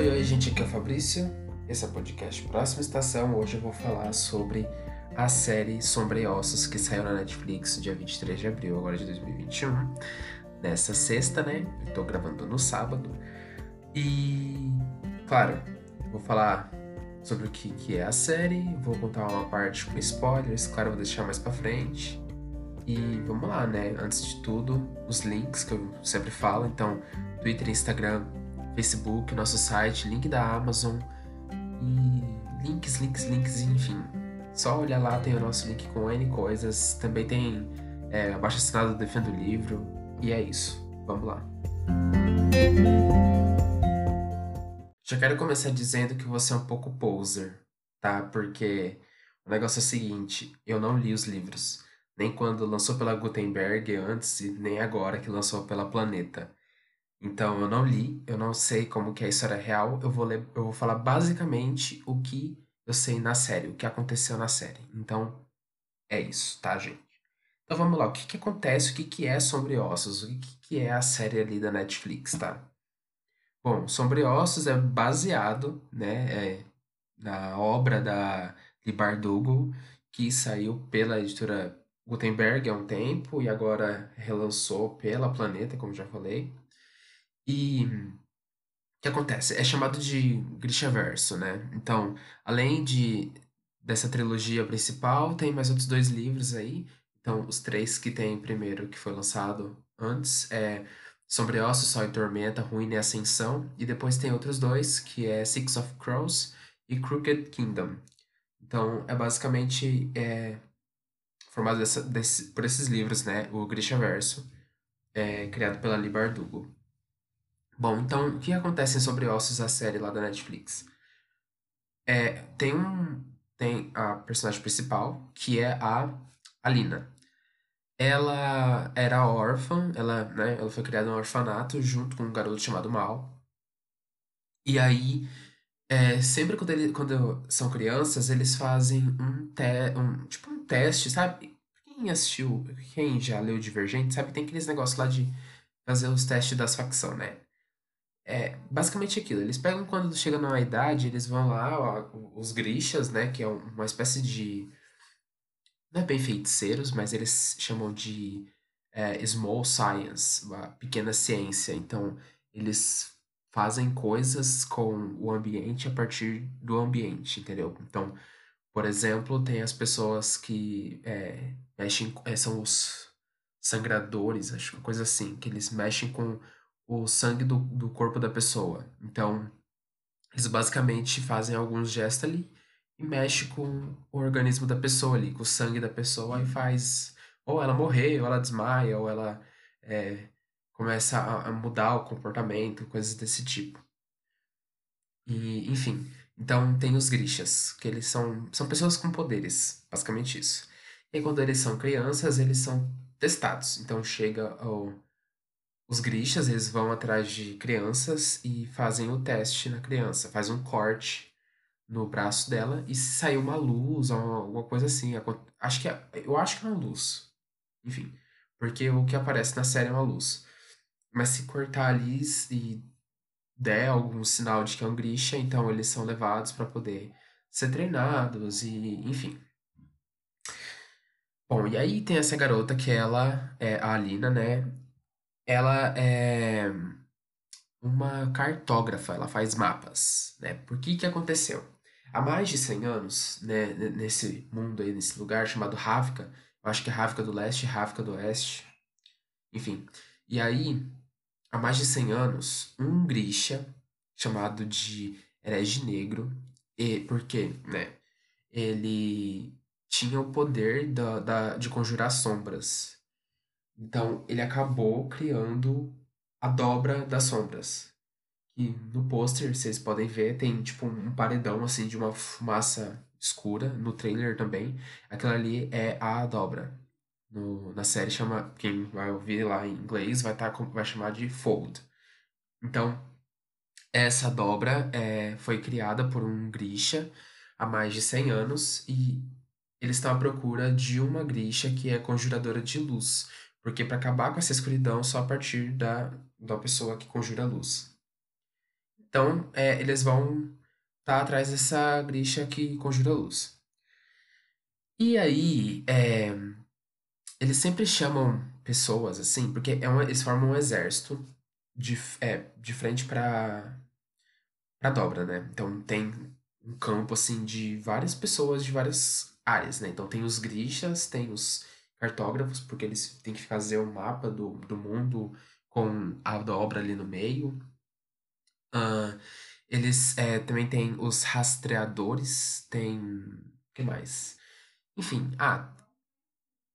Oi, oi, gente, aqui é o Fabrício. Esse é o podcast Próxima Estação. Hoje eu vou falar sobre a série Sombra e Ossos que saiu na Netflix dia 23 de abril agora de 2021. Nessa sexta, né? Eu tô gravando no sábado. E, claro, vou falar sobre o que, que é a série, vou contar uma parte com spoilers, claro, vou deixar mais pra frente. E vamos lá, né? Antes de tudo, os links que eu sempre falo. Então, Twitter, Instagram, Facebook, nosso site, link da Amazon e links, links, links, enfim. Só olhar lá, tem o nosso link com N coisas. Também tem é, abaixo assinado Defendo o Livro. E é isso. Vamos lá. Já quero começar dizendo que você é um pouco poser, tá? Porque o negócio é o seguinte: eu não li os livros nem quando lançou pela Gutenberg antes e nem agora que lançou pela Planeta. Então eu não li, eu não sei como que é a história real, eu vou ler, eu vou falar basicamente o que eu sei na série, o que aconteceu na série. Então é isso, tá, gente? Então vamos lá, o que que acontece, o que que é Sobre Ossos, o que que é a série ali da Netflix, tá? Bom, Sobre Ossos é baseado, né, é, na obra da Lee Bardugo, que saiu pela editora Gutenberg há um tempo e agora relançou pela Planeta, como já falei. E o que acontece? É chamado de Grishaverso, né? Então, além de dessa trilogia principal, tem mais outros dois livros aí. Então, os três que tem primeiro, que foi lançado antes, é Sobre Ossos, Sol e Tormenta, Ruína e Ascensão. E depois tem outros dois, que é Six of Crows e Crooked Kingdom. Então, é basicamente é, formado dessa, desse, por esses livros, né? O Grisha Verso, é, criado pela Lee Bardugo. Bom, então, o que acontece sobre Ossos, a série lá da Netflix? É, tem um tem a personagem principal, que é a Alina. Ela era órfã, ela, né, ela foi criada no orfanato junto com um garoto chamado Mal. E aí, é, sempre quando, ele, quando são crianças, eles fazem um, te, um tipo um teste, sabe? Quem assistiu, quem já leu Divergente, sabe? Tem aqueles negócios lá de fazer os testes das facções, né? É basicamente aquilo. Eles pegam quando chega numa idade, eles vão lá, ó, os grixas, né? Que é uma espécie de. Não é bem feiticeiros, mas eles chamam de é, small science, uma pequena ciência. Então, eles fazem coisas com o ambiente a partir do ambiente, entendeu? Então, por exemplo, tem as pessoas que é, mexem, é, são os sangradores, acho que coisa assim, que eles mexem com o sangue do, do corpo da pessoa. Então, eles basicamente fazem alguns gestos ali e mexem com o organismo da pessoa ali, com o sangue da pessoa e faz. Ou ela morrer, ou ela desmaia, ou ela é, começa a, a mudar o comportamento, coisas desse tipo. E, enfim, então tem os grixas, que eles são, são pessoas com poderes, basicamente isso. E quando eles são crianças, eles são testados. Então chega o, os grixas, eles vão atrás de crianças e fazem o teste na criança, faz um corte no braço dela e se uma luz alguma coisa assim, acho que é, eu acho que é uma luz. Enfim, porque o que aparece na série é uma luz. Mas se cortar ali e der algum sinal de que é um Grisha, então eles são levados para poder ser treinados e enfim. Bom, e aí tem essa garota que ela é a Alina, né? Ela é uma cartógrafa, ela faz mapas, né? Por que que aconteceu? Há mais de 100 anos, né, nesse mundo aí, nesse lugar chamado Ravka, eu acho que é Ravka do Leste, Ravka do Oeste, enfim. E aí, há mais de 100 anos, um Grisha, chamado de Herege Negro, e porque, né, ele tinha o poder da, da, de conjurar sombras. Então, ele acabou criando a dobra das sombras. E no pôster, vocês podem ver, tem tipo um paredão assim de uma fumaça escura, no trailer também. Aquela ali é a dobra no, na série chama, quem vai ouvir lá em inglês vai, tá, vai chamar de fold. Então, essa dobra é, foi criada por um Grisha há mais de 100 anos e eles estão à procura de uma Grisha que é conjuradora de luz, porque para acabar com essa escuridão só a partir da, da pessoa que conjura luz. Então, é, eles vão estar tá atrás dessa Grisha que conjura luz. E aí, é, eles sempre chamam pessoas assim, porque é uma, eles formam um exército de, é, de frente para para dobra, né? Então tem um campo assim de várias pessoas de várias áreas, né? Então tem os grixas, tem os cartógrafos, porque eles têm que fazer o um mapa do, do mundo com a dobra ali no meio. Uh, eles é, também têm os rastreadores, tem. O que mais? Enfim, ah,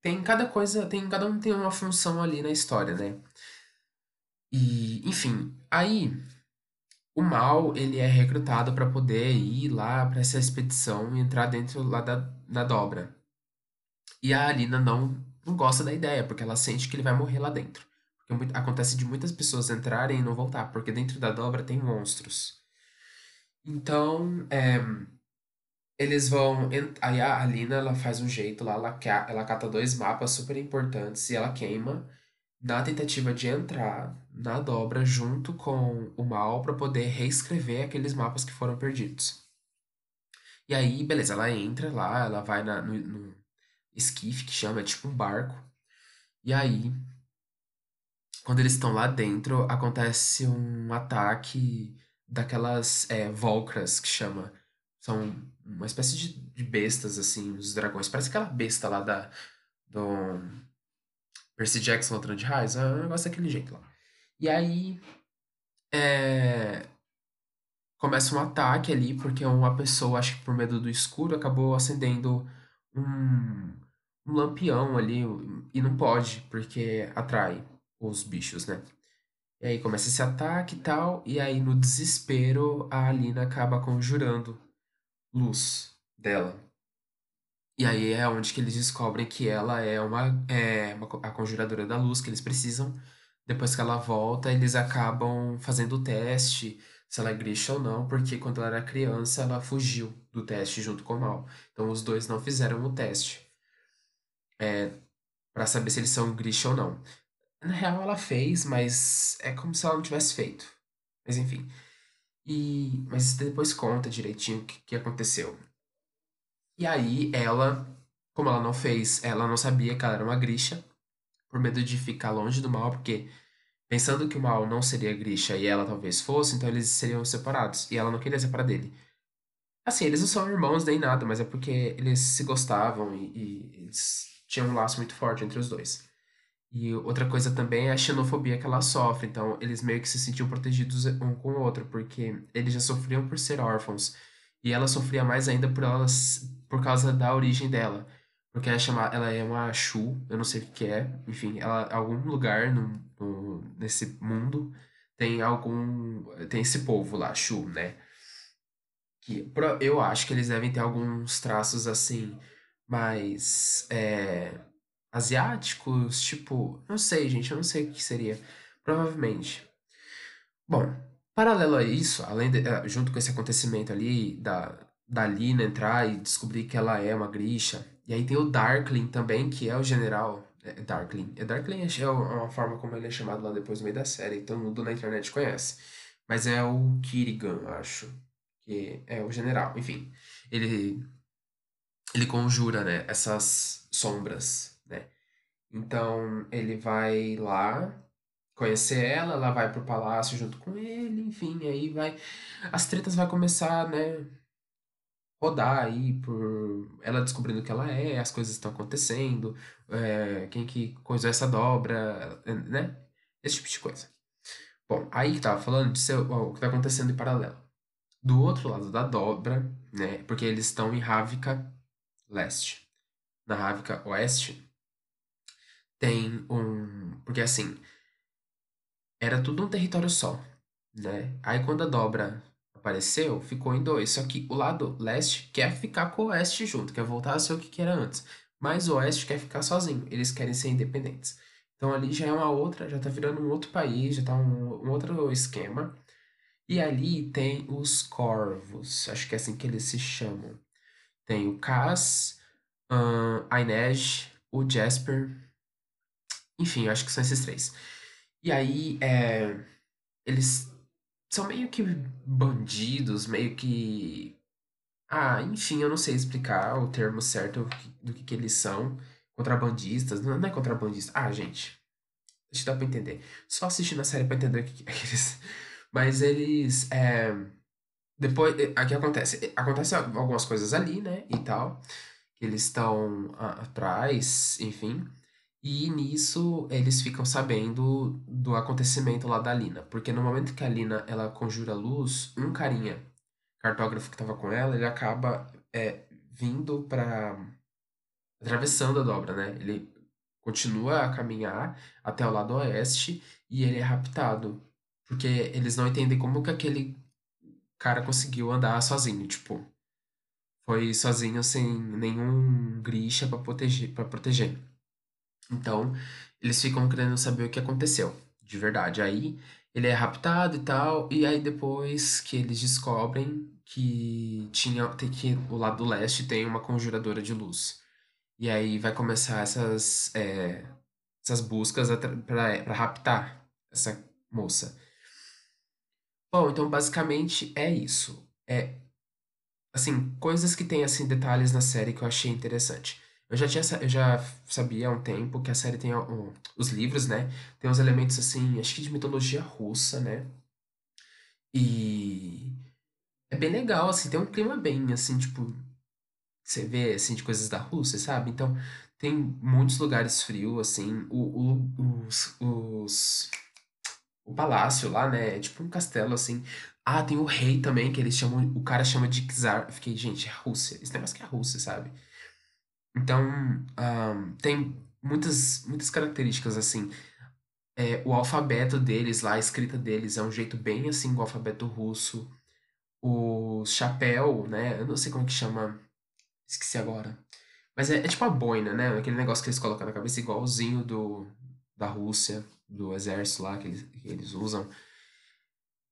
tem cada coisa, tem cada um tem uma função ali na história, né? E, enfim, aí o mal ele é recrutado para poder ir lá para essa expedição e entrar dentro lá da, da dobra. E a Alina não, não gosta da ideia, porque ela sente que ele vai morrer lá dentro. Porque acontece de muitas pessoas entrarem e não voltar, porque dentro da dobra tem monstros. Então, é, eles vão. Aí a Alina ela faz um jeito lá, ela, ela cata dois mapas super importantes e ela queima na tentativa de entrar na dobra junto com o mal para poder reescrever aqueles mapas que foram perdidos. E aí, beleza, ela entra lá, ela vai na, no, no esquife, que chama, é tipo um barco. E aí, quando eles estão lá dentro, acontece um ataque daquelas é, Volcras, que chama. São uma espécie de, de bestas, assim, os dragões. Parece aquela besta lá da. Do Percy Jackson Latrão de Raios. É um negócio daquele jeito lá. E aí. É, começa um ataque ali, porque uma pessoa, acho que por medo do escuro, acabou acendendo um, um lampião ali. E não pode, porque atrai os bichos, né? E aí começa esse ataque e tal, e aí no desespero a Alina acaba conjurando luz dela. E aí é onde que eles descobrem que ela é uma, é uma a conjuradora da luz que eles precisam. Depois que ela volta, eles acabam fazendo o teste se ela é Grisha ou não, porque quando ela era criança ela fugiu do teste junto com o Mal. Então os dois não fizeram o teste. É, para saber se eles são Grisha ou não. Na real, ela fez, mas é como se ela não tivesse feito. Mas enfim. E, mas depois conta direitinho o que, que aconteceu. E aí, ela, como ela não fez, ela não sabia que ela era uma Grisha, por medo de ficar longe do mal, porque pensando que o mal não seria Grisha e ela talvez fosse, então eles seriam separados. E ela não queria separar dele. Assim, eles não são irmãos nem nada, mas é porque eles se gostavam e, e eles tinham um laço muito forte entre os dois. E outra coisa também é a xenofobia que ela sofre. Então, eles meio que se sentiam protegidos um com o outro, porque eles já sofriam por ser órfãos. E ela sofria mais ainda por elas, por causa da origem dela. Porque ela é, chama, ela é uma Shu, eu não sei o que é. Enfim, ela algum lugar no, no, nesse mundo tem algum. Tem esse povo lá, Shu, né? Que eu acho que eles devem ter alguns traços assim, mais. É, asiáticos, tipo, não sei, gente, eu não sei o que seria. Provavelmente. Bom, paralelo a isso, além de, eh, junto com esse acontecimento ali da da Lina entrar e descobrir que ela é uma Grisha. E aí tem o Darkling também, que é o general. É Darkling. É Darkling é, é uma forma como ele é chamado lá depois no meio da série. Todo mundo na internet conhece. Mas é o Kirigan, acho. Que é o general. Enfim, ele ele conjura, né, essas sombras então ele vai lá conhecer ela, ela vai pro palácio junto com ele, enfim, aí vai. As tretas vai começar, né? Rodar aí por ela descobrindo que ela é, as coisas estão acontecendo, é, quem que coisou essa dobra, né? Esse tipo de coisa. Bom, aí que tava falando de ser, ó, o que tá acontecendo em paralelo. Do outro lado da dobra, né? Porque eles estão em Ravika Leste. Na Ravika Oeste, tem um. Porque assim, era tudo um território só, né? Aí quando a dobra apareceu, ficou em dois. Só que o lado leste quer ficar com o oeste junto, quer voltar a ser o que era antes. Mas o oeste quer ficar sozinho, eles querem ser independentes. Então ali já é uma outra, já tá virando um outro país, já tá um, um outro esquema. E ali tem os corvos, acho que é assim que eles se chamam. Tem o Cass, a Inej, o Jasper enfim, eu acho que são esses três. E aí, é, eles são meio que bandidos, meio que. Ah, enfim, eu não sei explicar o termo certo do que, que eles são. Contrabandistas. Não, é contrabandista. Ah, gente. Deixa eu dar pra entender. Só assistindo a série pra entender o que, que eles. Mas eles. É... Depois. O que acontece? Acontece algumas coisas ali, né? E tal. Que eles estão atrás, enfim. E nisso eles ficam sabendo do acontecimento lá da Lina. Porque no momento que a Lina ela conjura luz, um carinha, cartógrafo que tava com ela, ele acaba é, vindo para atravessando a dobra, né? Ele continua a caminhar até o lado oeste e ele é raptado. Porque eles não entendem como que aquele cara conseguiu andar sozinho, tipo. Foi sozinho sem nenhum Grisha para proteger, para proteger. Então, eles ficam querendo saber o que aconteceu, de verdade. Aí ele é raptado e tal, e aí depois que eles descobrem que tinha que o lado do leste tem uma conjuradora de luz. E aí vai começar essas é, essas buscas para raptar essa moça. Bom, então basicamente é isso. É assim, coisas que tem assim detalhes na série que eu achei interessante. Eu já tinha, eu já sabia há um tempo que a série tem um, os livros, né? Tem uns elementos assim, acho que de mitologia russa, né? E é bem legal, assim, tem um clima bem, assim, tipo, você vê, assim, de coisas da Rússia, sabe? Então, tem muitos lugares frios, assim, o, o, os, os, o palácio lá, né? É tipo um castelo, assim. Ah, tem o rei também, que eles chamam, o cara chama de Czar. Eu fiquei, gente, é Rússia. Esse negócio que é Rússia, sabe? Então, um, tem muitas, muitas características assim. É, o alfabeto deles lá, a escrita deles é um jeito bem assim o alfabeto russo. O chapéu, né? Eu não sei como que chama. Esqueci agora. Mas é, é tipo a boina, né? Aquele negócio que eles colocam na cabeça igualzinho do, da Rússia, do exército lá que eles, que eles usam.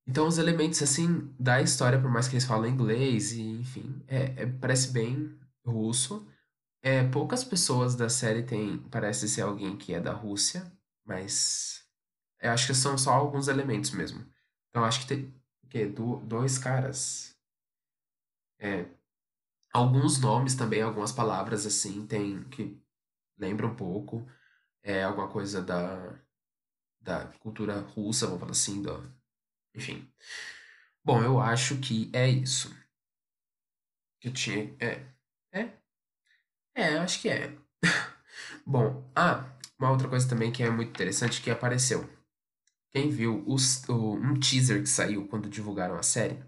Então, os elementos, assim, da história, por mais que eles falem inglês, e enfim, é, é parece bem russo. É, poucas pessoas da série têm, parece ser alguém que é da Rússia, mas eu acho que são só alguns elementos mesmo. Então acho que tem que do, dois caras. É, alguns nomes também, algumas palavras assim, tem que lembram um pouco é alguma coisa da da cultura russa, vamos falar assim, do, enfim. Bom, eu acho que é isso. Que eu tinha, é, é, é, acho que é. Bom, ah, uma outra coisa também que é muito interessante que apareceu. Quem viu os, o, um teaser que saiu quando divulgaram a série?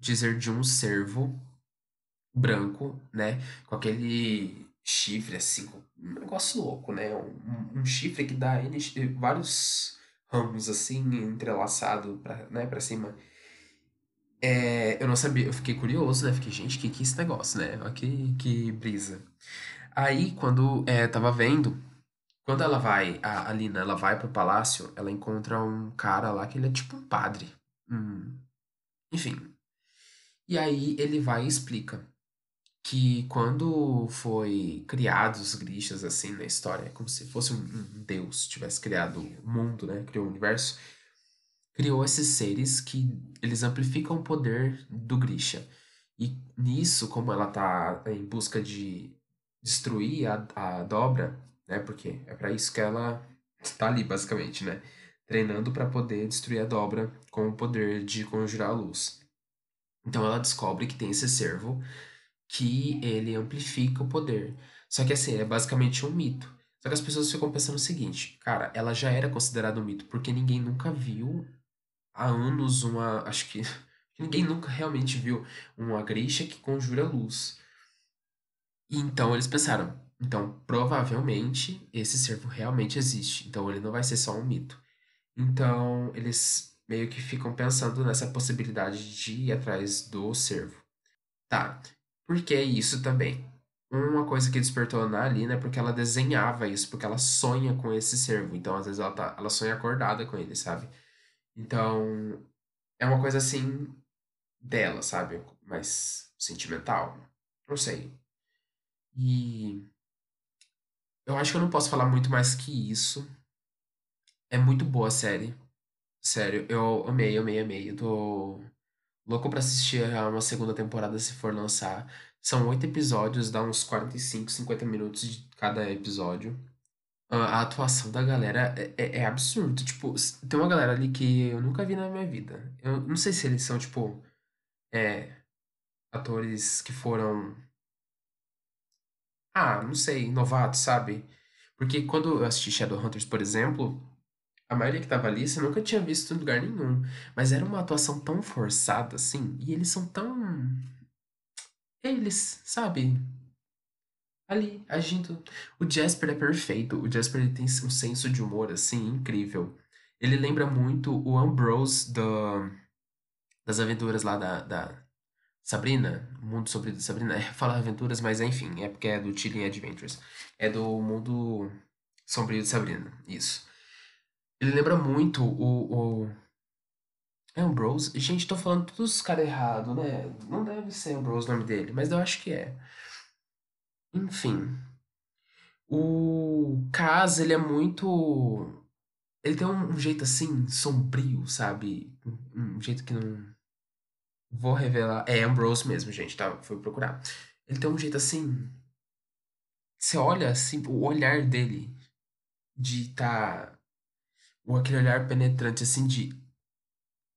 Teaser de um cervo branco, né? Com aquele chifre assim, um negócio louco, né? Um, um chifre que dá vários ramos assim, entrelaçado pra, né, pra cima. É, eu não sabia, eu fiquei curioso, né? Fiquei, gente, que que é esse negócio, né? Olha que, que brisa. Aí, quando é, tava vendo, quando ela vai, a Alina, ela vai pro palácio, ela encontra um cara lá que ele é tipo um padre. Hum, enfim. E aí ele vai e explica que quando foi criados os Grishas, assim, na história, é como se fosse um, deus tivesse criado o mundo, né? Criou o universo. Criou esses seres que eles amplificam o poder do Grisha. E nisso, como ela tá em busca de destruir a, a dobra, né? Porque é para isso que ela está ali, basicamente, né? Treinando para poder destruir a dobra com o poder de conjurar a luz. Então ela descobre que tem esse servo que ele amplifica o poder. Só que assim, é basicamente um mito. Só que as pessoas ficam pensando o seguinte, cara, ela já era considerada um mito, porque ninguém nunca viu há anos uma. Acho que. Ninguém nunca realmente viu uma Grisha que conjura luz. Então eles pensaram, então provavelmente esse servo realmente existe, então ele não vai ser só um mito. Então eles meio que ficam pensando nessa possibilidade de ir atrás do servo. Tá, por que isso também? Uma coisa que despertou na Alina é porque ela desenhava isso, porque ela sonha com esse servo. Então, às vezes, ela, tá, ela sonha acordada com ele, sabe? Então, é uma coisa assim dela, sabe? Mais sentimental. Não sei. E eu acho que eu não posso falar muito mais que isso. É muito boa a série. Sério, eu amei, amei, amei. Eu tô louco pra assistir a uma segunda temporada se for lançar. São oito episódios, dá uns 45, 50 minutos de cada episódio. A a atuação da galera é, é, é absurdo. Tipo, tem uma galera ali que eu nunca vi na minha vida. Eu não sei se eles são, tipo, é, atores que foram. Ah, não sei, novatos, sabe? Porque quando eu assisti Shadowhunters, por exemplo, a maioria que tava ali você nunca tinha visto em lugar nenhum. Mas era uma atuação tão forçada, assim, e eles são tão. Eles, sabe? Ali, agindo. O Jasper é perfeito. O Jasper ele tem um senso de humor, assim, incrível. Ele lembra muito o Ambrose do, das aventuras lá da, da Sabrina. Mundo sobre Sabrina. É, falar aventuras, mas enfim, é porque é do Chilling Adventures. É do mundo sombrio de Sabrina. Isso. Ele lembra muito o, o É Ambrose? Gente, tô falando todos os caras errado, né? Não deve ser Ambrose o nome dele, mas eu acho que é. Enfim. O Kaz, ele é muito. Ele tem um, um jeito assim, sombrio, sabe? Um, um jeito que não. Vou revelar. É Ambrose mesmo, gente, tá? Fui procurar. Ele tem um jeito assim. Você olha assim, o olhar dele de tá. Ou aquele olhar penetrante, assim, de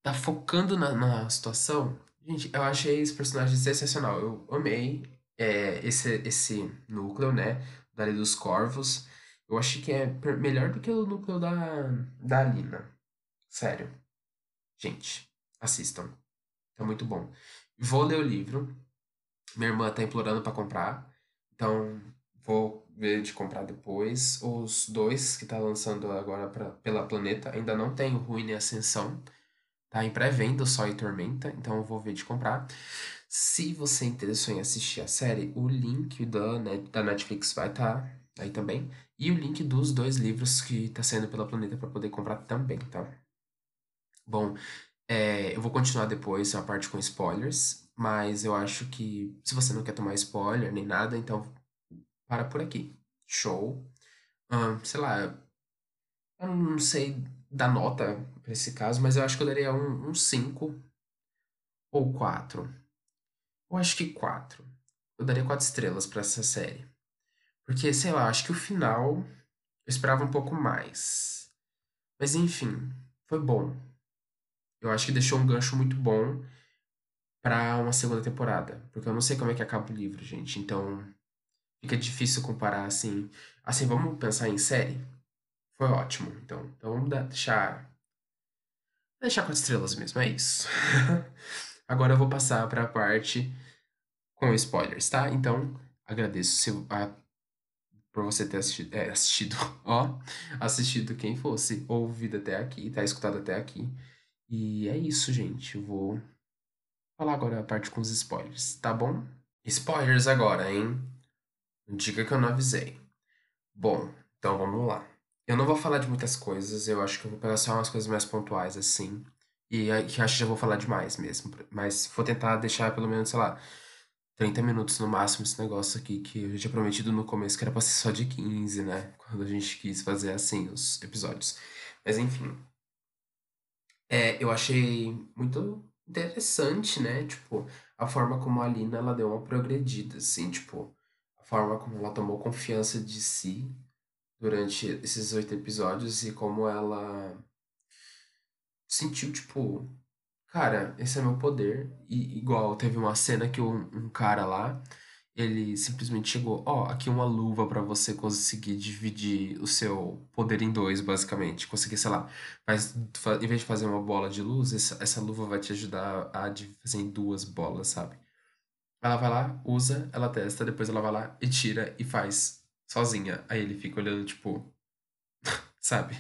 tá focando na, na situação. Gente, eu achei esse personagem sensacional. Eu amei é, esse, esse núcleo, né? Dali dos Corvos. Eu achei que é melhor do que o núcleo da, da Alina. Sério. Gente, assistam. Tá muito bom. Vou ler o livro. Minha irmã tá implorando pra comprar. Então, vou ver de comprar depois. Os dois que tá lançando agora pra, pela Planeta. Ainda não tem o Ruína e Ascensão. Tá em pré-venda Sol e Tormenta, então eu vou ver de comprar. Se você interessou em assistir a série, o link da, da Netflix vai estar aí também. E o link dos dois livros que tá saindo pela Planeta para poder comprar também, tá? Bom, é, eu vou continuar depois a parte com spoilers, mas eu acho que se você não quer tomar spoiler nem nada, então para por aqui. Show. Sei lá, eu não sei dar nota pra esse caso, mas eu acho que eu daria um, um 5 ou 4. Eu acho que 4. Eu daria 4 estrelas pra essa série. Porque, sei lá, acho que o final eu esperava um pouco mais. Mas enfim, foi bom. Eu acho que deixou um gancho muito bom pra uma segunda temporada. Porque eu não sei como é que acaba o livro, gente. Então fica difícil comparar assim. Assim, vamos pensar em série? Foi ótimo. Então, então vamos deixar Deixar quatro estrelas mesmo, é isso. Agora eu vou passar para a parte com spoilers, tá? Então, agradeço se, a, por você ter assistido, é, assistido, ó, assistido quem fosse, ouvido até aqui, tá escutado até aqui. E é isso, gente. Vou falar agora a parte com os spoilers, tá bom? Spoilers agora, hein? Diga que eu não avisei. Bom, então vamos lá. Eu não vou falar de muitas coisas, eu acho que eu vou pegar só umas coisas mais pontuais, assim. E que acho que já vou falar demais mesmo. Mas vou tentar deixar pelo menos, sei lá, 30 minutos no máximo esse negócio aqui, que eu já tinha prometido no começo que era pra ser só de 15, né? Quando a gente quis fazer assim os episódios. Mas enfim. É, eu achei muito interessante, né? Tipo, a forma como a Alina ela deu uma progredida, assim, tipo, forma como ela tomou confiança de si durante esses oito episódios e como ela sentiu, tipo, cara, esse é meu poder. E igual teve uma cena que um, um cara lá, ele simplesmente chegou, ó, aqui uma luva pra você conseguir dividir o seu poder em dois, basicamente. Conseguir, sei lá, fa- em vez de fazer uma bola de luz, essa, essa luva vai te ajudar a fazer em duas bolas, sabe? Ela vai lá, usa, ela testa, depois ela vai lá e tira e faz sozinha. Aí ele fica olhando, tipo, sabe?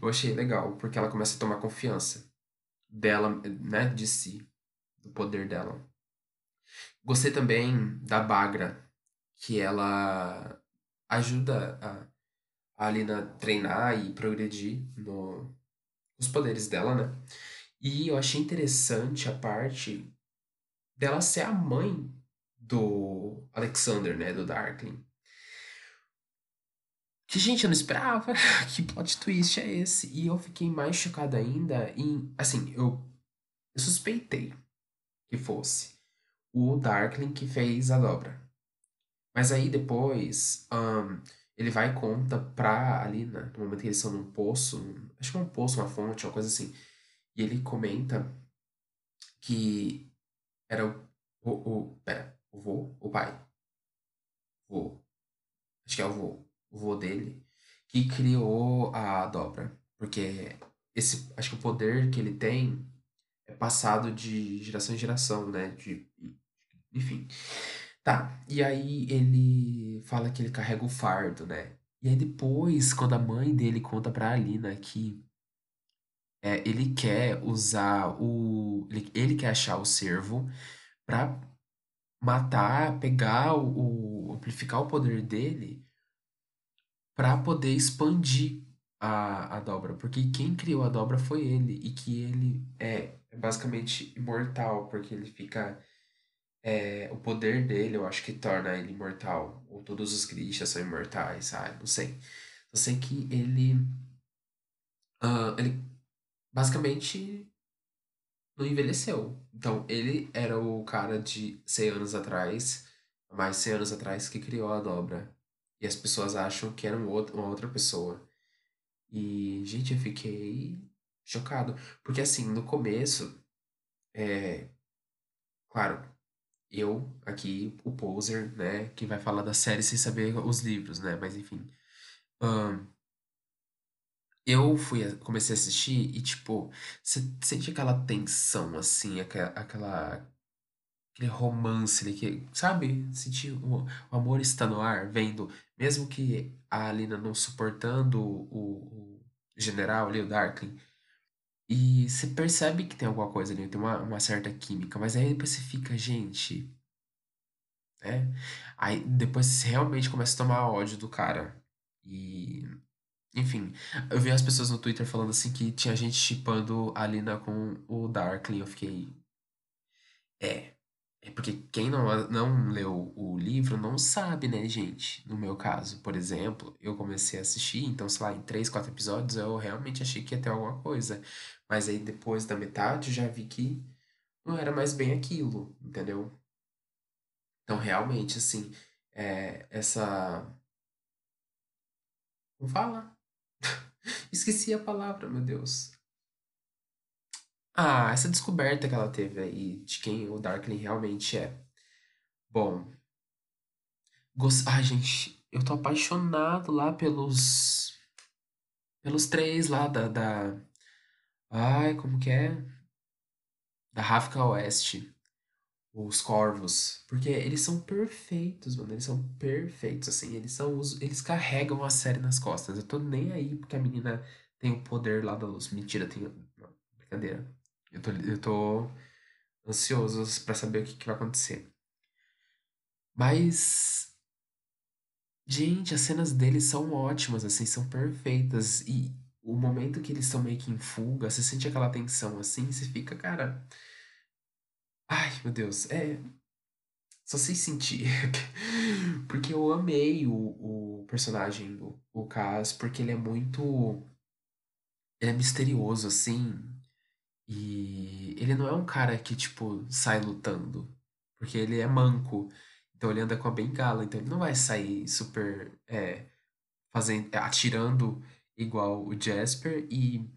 Eu achei legal, porque ela começa a tomar confiança dela, né, de si, do poder dela. Gostei também da Bagra, que ela ajuda a, a Alina treinar e progredir no, nos poderes dela, né? E eu achei interessante a parte dela ser a mãe do Alexander, né, do Darkling. Que, gente, eu não esperava. Que plot twist é esse? E eu fiquei mais chocado ainda em. Assim, eu, eu suspeitei que fosse o Darkling que fez a dobra. Mas aí depois, um, ele vai e conta pra Alina, no momento que eles estão num poço, acho que é um poço, uma fonte, uma coisa assim. E ele comenta que era o. O, o pera, o vô? O pai? O. Acho que é o vô. O vô dele. Que criou a dobra. Porque esse. Acho que o poder que ele tem é passado de geração em geração, né? De, enfim. Tá. E aí ele fala que ele carrega o fardo, né? E aí depois, quando a mãe dele conta pra Alina que é, ele quer usar o. Ele, ele quer achar o servo pra matar, pegar o, o- amplificar o poder dele pra poder expandir a, a dobra. Porque quem criou a dobra foi ele. E que ele é, é basicamente imortal, porque ele fica. é, o poder dele, eu acho que torna ele imortal. Ou todos os Grishas são imortais, sabe? Não sei. Eu sei que ele. ah, ele basicamente não envelheceu. Então, ele era o cara de 100 anos atrás, mais 100 anos atrás, que criou a dobra. E as pessoas acham que era um uma outra pessoa. E, gente, eu fiquei chocado. Porque, assim, no começo, é. Claro, eu aqui, o poser, né, que vai falar da série sem saber os livros, né? Mas, enfim. ahn, eu fui, comecei a assistir e, tipo, você sente aquela tensão, assim, aquela, aquela aquele romance ali que, sabe? Sentir o, o amor está no ar, vendo, mesmo que a Alina não suportando o, o general ali, o Darkling, e você percebe que tem alguma coisa ali, tem uma, uma certa química, mas aí depois você fica, gente, né? Aí depois você realmente começa a tomar ódio do cara. E, enfim, eu vi as pessoas no Twitter falando assim que tinha gente shippando a Alina com o Darkling, eu fiquei, é. É porque quem não, não leu o livro não sabe, né, gente? No meu caso, por exemplo, eu comecei a assistir, então, sei lá, em três, quatro episódios eu realmente achei que ia ter alguma coisa. Mas aí depois da metade eu já vi que não era mais bem aquilo, entendeu? Então, realmente, assim, é, essa. Não fala? Esqueci a palavra, meu Deus. Ah, essa descoberta que ela teve aí de quem o Darkling realmente é. Bom, Gos- Ai, gente, eu tô apaixonado lá pelos pelos três lá da, da... Ai, como que é? Da Ravka Oeste, os Corvos, porque eles são perfeitos, mano, eles são perfeitos, assim, eles são os... eles carregam a série nas costas. Eu tô nem aí porque a menina tem o poder lá da luz. Mentira, tem não, brincadeira. Eu tô eu tô ansioso pra saber o que que vai acontecer. Mas Gente, as cenas deles são ótimas, assim, são perfeitas. E o momento que eles estão meio que em fuga, você sente aquela tensão assim, você fica, cara. Ai, meu Deus, é. Só sei sentir. Porque eu amei o, o personagem, o, o Kaz, porque ele é muito. Ele é misterioso, assim. E ele não é um cara que, tipo, sai lutando. Porque ele é manco. Então ele anda com a bengala. Então ele não vai sair super. É, fazendo, atirando igual o Jasper e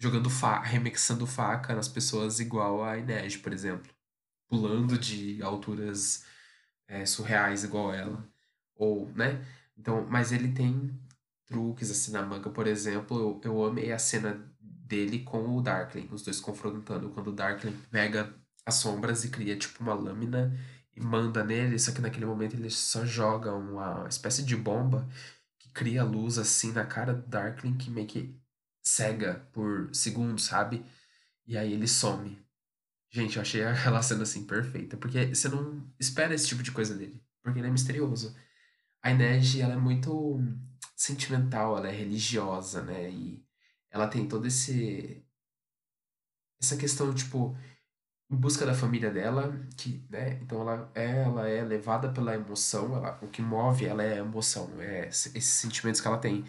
jogando fa arremessando faca nas pessoas igual a Inej, por exemplo. Pulando de alturas é, surreais igual ela. Ou, né? Então, mas ele tem truques assim na manga, por exemplo, eu, eu amei a cena dele com o Darkling, os dois confrontando, quando o Darkling pega as sombras e cria tipo uma lâmina e manda nele, só que naquele momento ele só joga uma espécie de bomba que cria luz assim na cara do Darkling que meio que cega por segundos, sabe? E aí ele some. Gente, eu achei aquela cena assim perfeita, porque você não espera esse tipo de coisa dele, porque ele é misterioso. A Inej, ela é muito sentimental, ela é religiosa, né? E ela tem todo esse essa questão, tipo, em busca da família dela, que, né? Então ela, ela é levada pela emoção, ela, o que move ela é a emoção, é esses sentimentos que ela tem.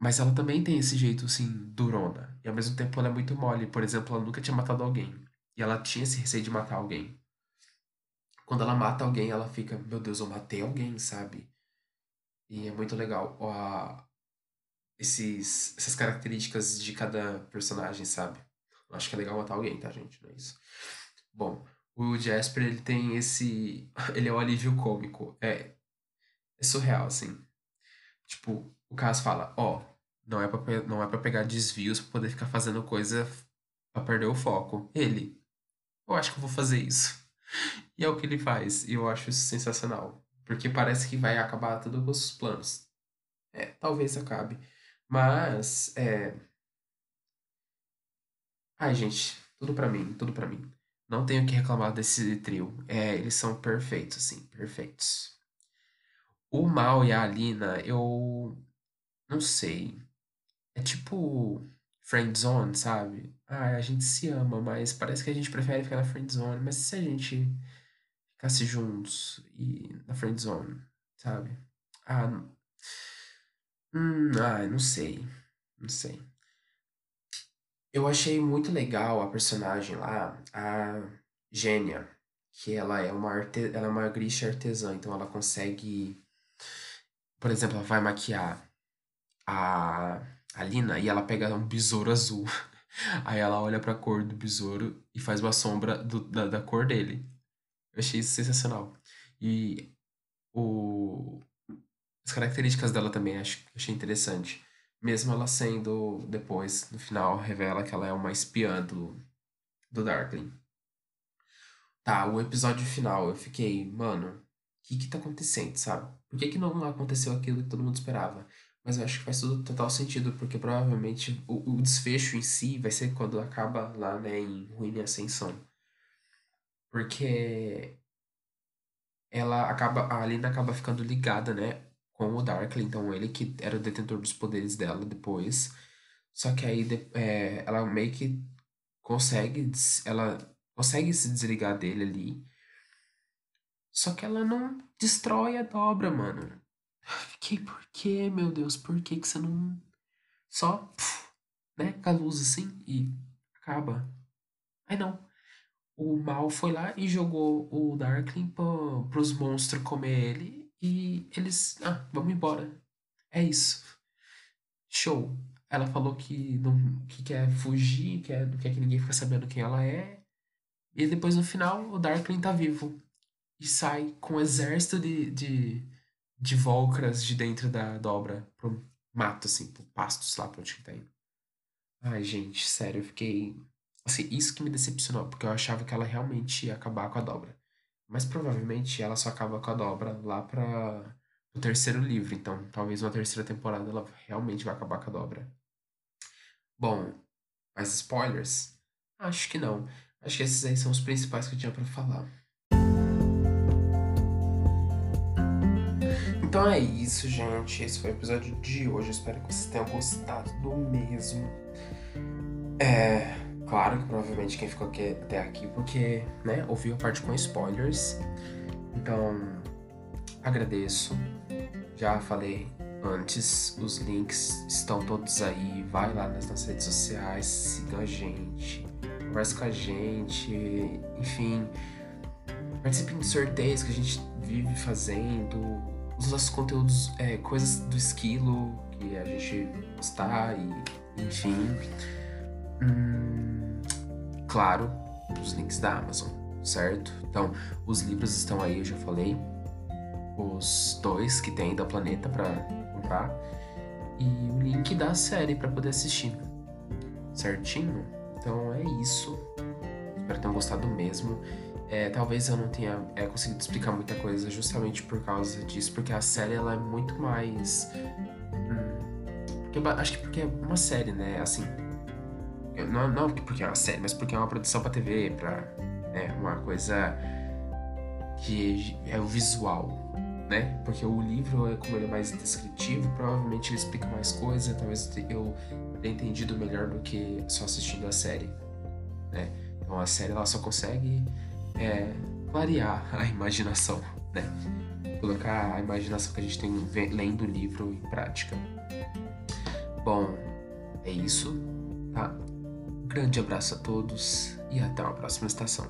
Mas ela também tem esse jeito, assim, durona. E ao mesmo tempo ela é muito mole. Por exemplo, ela nunca tinha matado alguém. E ela tinha esse receio de matar alguém. Quando ela mata alguém, ela fica, meu Deus, eu matei alguém, sabe? E é muito legal ó, esses, essas características de cada personagem, sabe? Eu acho que é legal matar alguém, tá, gente? Não é isso. Bom, o Jasper, ele tem esse. Ele é o alívio cômico. É, é surreal, assim. Tipo, o Caso fala: Ó, não é pra, não é pra pegar desvios pra poder ficar fazendo coisa pra perder o foco. Ele, eu acho que eu vou fazer isso. E é o que ele faz. E eu acho isso sensacional. Porque parece que vai acabar com os planos. É, talvez acabe. Mas, é. Ai, gente, tudo para mim, tudo para mim. Não tenho que reclamar desse trio. É, eles são perfeitos, assim, perfeitos. O Mal e a Alina, eu não sei. É tipo friendzone, sabe? Ah, a gente se ama, mas parece que a gente prefere ficar na friendzone. Mas se a gente ficasse juntos e na friendzone, sabe? Ah, não. Hum, ah, não sei. Não sei. Eu achei muito legal a personagem lá, a Gênia, que ela é uma arte... ela é uma grixa artesã, então ela consegue, por exemplo, ela vai maquiar a, a Lina e ela pega um besouro azul. Aí ela olha pra cor do besouro e faz uma sombra do, da, da cor dele. Eu achei isso sensacional. E o, as características dela também acho, achei interessante. Mesmo ela sendo, depois, no final, revela que ela é uma espiã do, do Darkling. Tá, o episódio final, eu fiquei, mano, o que que tá acontecendo, sabe? Por que que não aconteceu aquilo que todo mundo esperava? Mas eu acho que faz todo total sentido, porque provavelmente o, o desfecho em si vai ser quando acaba lá, né, em Ruína e Ascensão. Porque ela acaba, a Alina acaba ficando ligada, né, com o Darkly, então ele que era o detentor dos poderes dela depois. Só que aí é, ela meio que consegue, ela consegue se desligar dele ali. Só que ela não destrói a dobra, mano. Fiquei, por quê, meu Deus? Por que que você não. Só, né, com a luz assim e acaba. Aí não. O mal foi lá e jogou o Darkling pro, pros monstros comer ele e eles. Ah, vamos embora. É isso. Show. Ela falou que não que quer fugir, que não quer que ninguém fique sabendo quem ela é. E depois no final o Darkling tá vivo. E sai com um exército de, de de Volcras de dentro da dobra pro mato, assim, pro pasto, sei lá pra onde que tá indo. Ai, gente, sério, eu fiquei. Assim, isso que me decepcionou, porque eu achava que ela realmente ia acabar com a dobra. Mas provavelmente ela só acaba com a dobra lá para o terceiro livro, então talvez na terceira temporada ela realmente vai acabar com a dobra. Bom, mais spoilers? Acho que não. Acho que esses aí são os principais que eu tinha para falar. Então é isso, gente. Esse foi o episódio de hoje. Espero que vocês tenham gostado do mesmo. É. Claro que provavelmente quem ficou aqui, até aqui, porque, né, ouviu a parte com spoilers. Então, agradeço. Já falei antes, os links estão todos aí. Vai lá nas nossas redes sociais, siga a gente, conversa com a gente, enfim. Participem de sorteios que a gente vive fazendo os nossos conteúdos, é, coisas do esquilo que a gente gostar e enfim. Hum, claro, os links da Amazon, certo? Então, os livros estão aí, eu já falei. Os dois que tem da Planeta para comprar. E o link da série para poder assistir. Certinho? Então é isso. Espero que tenham gostado mesmo. É, talvez eu não tenha é, conseguido explicar muita coisa justamente por causa disso, porque a série ela é muito mais. Hum, porque, acho que porque é uma série, né? Assim. Não, não porque é uma série, mas porque é uma produção pra TV, pra. Né, uma coisa que é o visual, né? Porque o livro, como ele é mais descritivo, provavelmente ele explica mais coisa, talvez eu tenha entendido melhor do que só assistindo a série, né? Então a série ela só consegue é, variar a imaginação, né? Colocar a imaginação que a gente tem lendo o livro em prática. Bom, é isso, tá? Um grande abraço a todos e até uma próxima estação.